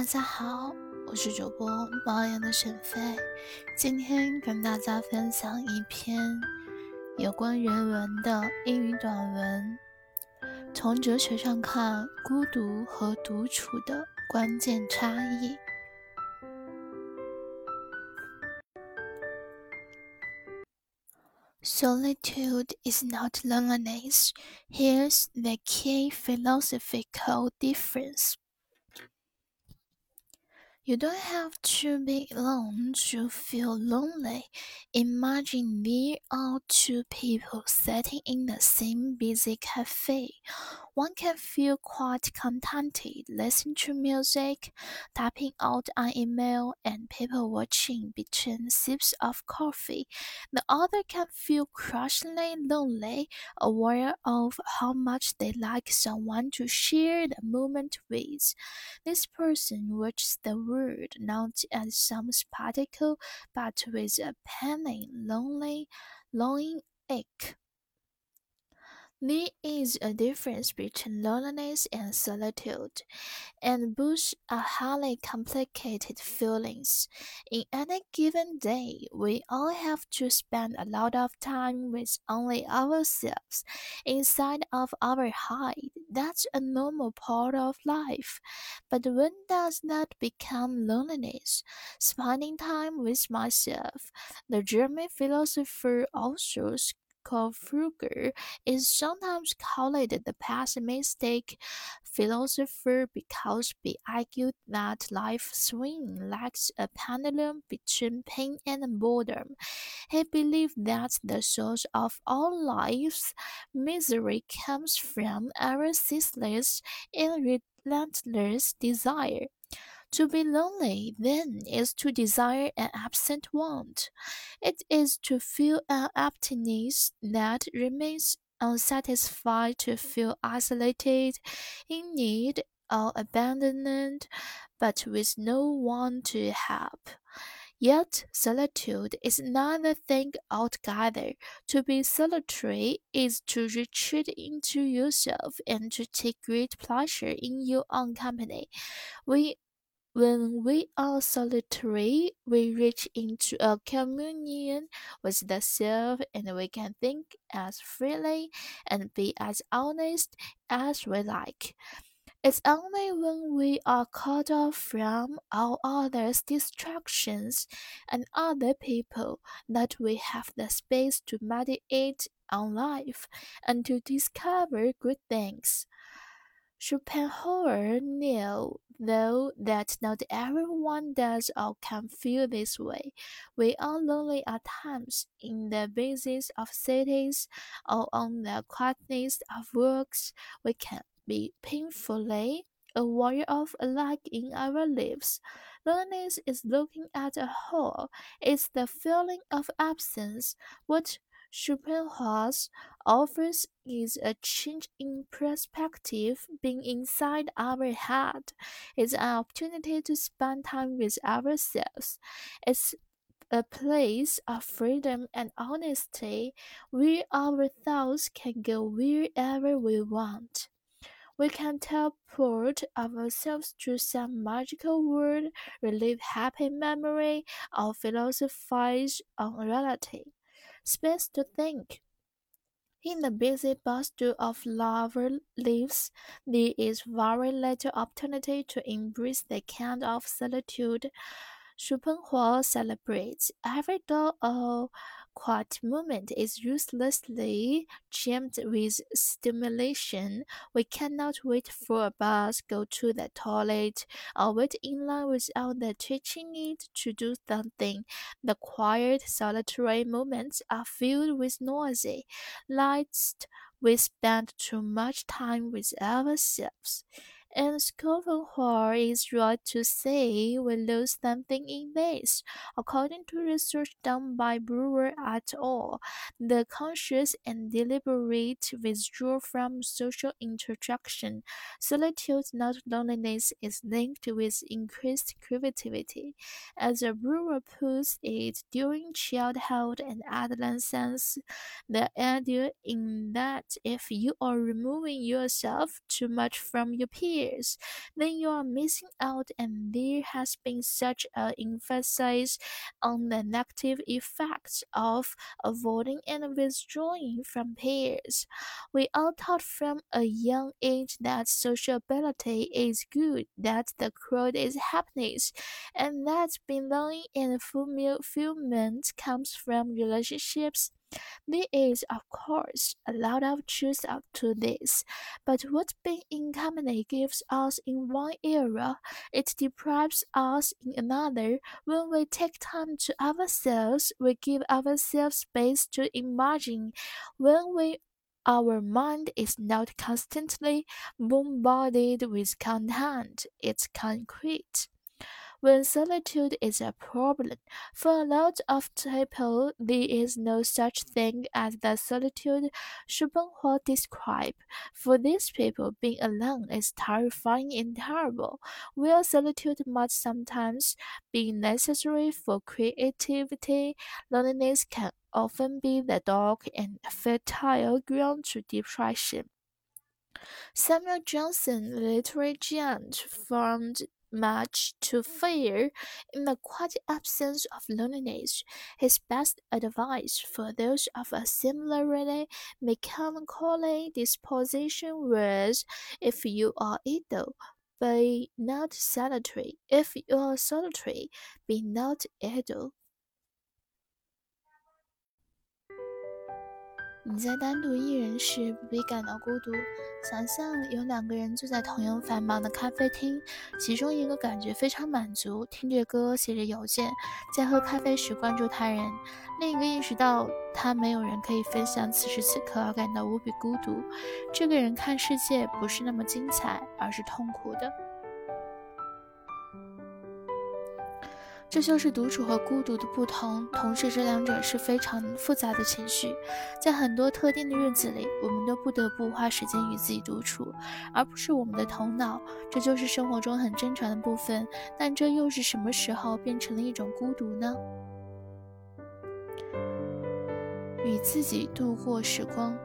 大家好，我是主播猫眼的沈飞，今天跟大家分享一篇有关人文的英语短文。从哲学上看，孤独和独处的关键差异。Solitude is not loneliness. Here's the key philosophical difference. You don't have to be alone to feel lonely. Imagine there are two people sitting in the same busy cafe. One can feel quite contented listening to music, typing out an email, and people watching between sips of coffee. The other can feel crushingly lonely, aware of how much they like someone to share the moment with. This person watches the world not as some spectacle, but with a pang lonely, longing ache. There is a difference between loneliness and solitude, and both are highly complicated feelings. In any given day, we all have to spend a lot of time with only ourselves, inside of our hide. That's a normal part of life. But when does that become loneliness? Spending time with myself. The German philosopher also Kierkegaard is sometimes called the pessimistic philosopher because he argued that life swings like a pendulum between pain and boredom. He believed that the source of all life's misery comes from our ceaseless and relentless desire. To be lonely, then, is to desire an absent want. It is to feel an emptiness that remains unsatisfied, to feel isolated, in need, or abandoned, but with no one to help. Yet solitude is another thing altogether. To be solitary is to retreat into yourself and to take great pleasure in your own company. We when we are solitary, we reach into a communion with the self and we can think as freely and be as honest as we like. It's only when we are cut off from all others' distractions and other people that we have the space to meditate on life and to discover good things. Schopenhauer knew, though, that not everyone does or can feel this way. We are lonely at times in the busyness of cities or on the quietness of works. We can be painfully aware of a lack in our lives. Loneliness is looking at a hole. It's the feeling of absence. What Schopenhauer offers is a change in perspective. Being inside our head is an opportunity to spend time with ourselves. It's a place of freedom and honesty where our thoughts can go wherever we want. We can teleport ourselves to some magical world, relive happy memory, or philosophize on reality space to think. In the busy bustle of lover lives, there is very little opportunity to embrace the kind of solitude Schopenhauer celebrates. Every door or quiet moment is uselessly jammed with stimulation. We cannot wait for a bus, go to the toilet, or wait in line without the twitching need to do something. The quiet, solitary moments are filled with noisy lights. We spend too much time with ourselves. And Schopenhauer is right to say we lose something in this. According to research done by Bowker et al., the conscious and deliberate withdrawal from social interaction, solitude, not loneliness, is linked with increased creativity. As a Bowker puts it, during childhood and adolescence, the idea in that if you are removing yourself too much from your peers, peers, then you are missing out and there has been such an emphasis on the negative effects of avoiding and withdrawing from peers. We are taught from a young age that sociability is good, that the crowd is happiness, and that belonging and fulfillment comes from relationships there is, of course, a lot of truth to this, but what being in company gives us in one era, it deprives us in another. When we take time to ourselves, we give ourselves space to imagine. When we our mind is not constantly bombarded with content, it's concrete when solitude is a problem. For a lot of people, there is no such thing as the solitude Schopenhauer described. For these people, being alone is terrifying and terrible, while solitude must sometimes be necessary for creativity. Loneliness can often be the dark and fertile ground to depression. Samuel Johnson, literary giant, formed much to fear in the quiet absence of loneliness. His best advice for those of a similarly melancholy disposition was if you are idle, be not solitary. If you are solitary, be not idle. 你在单独一人时不必感到孤独。想象有两个人坐在同样繁忙的咖啡厅，其中一个感觉非常满足，听着歌，写着邮件，在喝咖啡时关注他人；另一个意识到他没有人可以分享此时此刻，而感到无比孤独。这个人看世界不是那么精彩，而是痛苦的。这就是独处和孤独的不同，同时这两者是非常复杂的情绪。在很多特定的日子里，我们都不得不花时间与自己独处，而不是我们的头脑。这就是生活中很正常的部分。但这又是什么时候变成了一种孤独呢？与自己度过时光。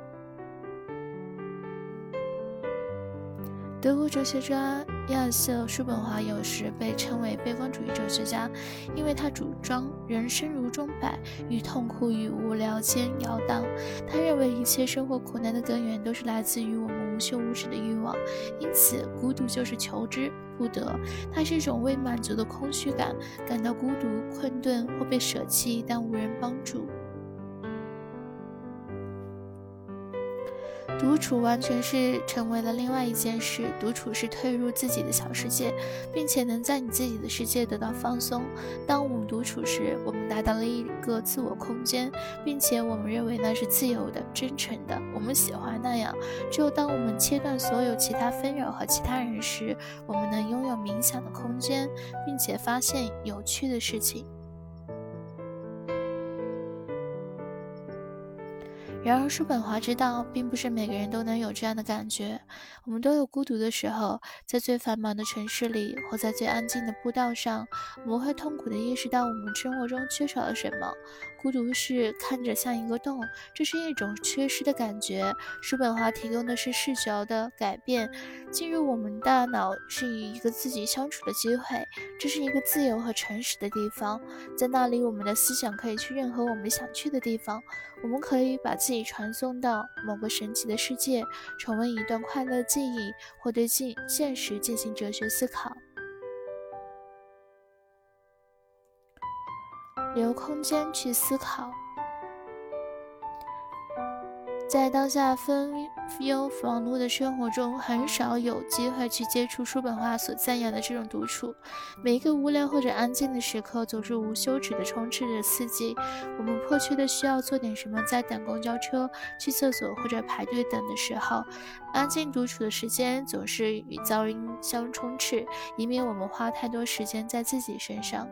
德国哲学家亚瑟·叔本华有时被称为悲观主义哲学家，因为他主张人生如钟摆，与痛苦与无聊间摇荡。他认为一切生活苦难的根源都是来自于我们无休无止的欲望，因此孤独就是求之不得。它是一种未满足的空虚感，感到孤独、困顿或被舍弃，但无人帮助。独处完全是成为了另外一件事。独处是退入自己的小世界，并且能在你自己的世界得到放松。当我们独处时，我们达到了一个自我空间，并且我们认为那是自由的、真诚的。我们喜欢那样。只有当我们切断所有其他纷扰和其他人时，我们能拥有冥想的空间，并且发现有趣的事情。然而，叔本华知道，并不是每个人都能有这样的感觉。我们都有孤独的时候，在最繁忙的城市里，或在最安静的步道上，我们会痛苦地意识到我们生活中缺少了什么。孤独是看着像一个洞，这是一种缺失的感觉。叔本华提供的是视角的改变，进入我们大脑是以一个自己相处的机会，这是一个自由和诚实的地方，在那里，我们的思想可以去任何我们想去的地方，我们可以把自己传送到某个神奇的世界，重温一段快乐记忆，或对现现实进行哲学思考。留空间去思考。在当下纷忧忙碌的生活中，很少有机会去接触叔本华所赞扬的这种独处。每一个无聊或者安静的时刻，总是无休止的充斥着刺激。我们迫切的需要做点什么，在等公交车、去厕所或者排队等的时候，安静独处的时间总是与噪音相充斥，以免我们花太多时间在自己身上。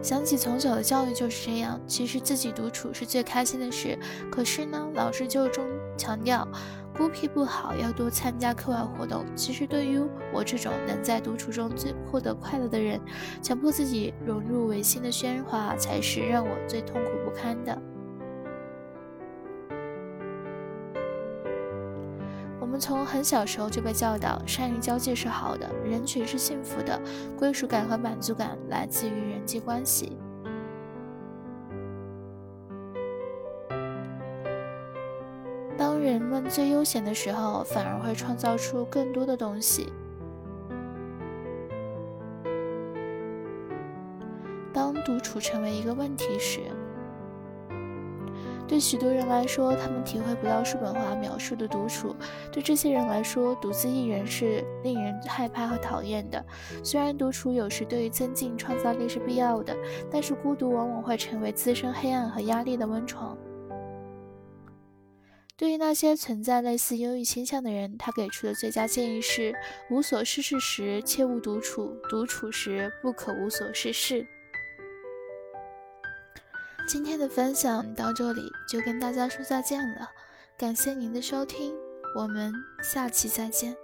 想起从小的教育就是这样，其实自己独处是最开心的事。可是呢，老师就中强调，孤僻不好，要多参加课外活动。其实对于我这种能在独处中最获得快乐的人，强迫自己融入违心的喧哗，才是让我最痛苦不堪的。从很小时候就被教导，善于交际是好的，人群是幸福的，归属感和满足感来自于人际关系。当人们最悠闲的时候，反而会创造出更多的东西。当独处成为一个问题时，对许多人来说，他们体会不到叔本华描述的独处。对这些人来说，独自一人是令人害怕和讨厌的。虽然独处有时对于增进创造力是必要的，但是孤独往往会成为滋生黑暗和压力的温床。对于那些存在类似忧郁倾向的人，他给出的最佳建议是：无所事事时切勿独处，独处时不可无所事事。今天的分享到这里就跟大家说再见了，感谢您的收听，我们下期再见。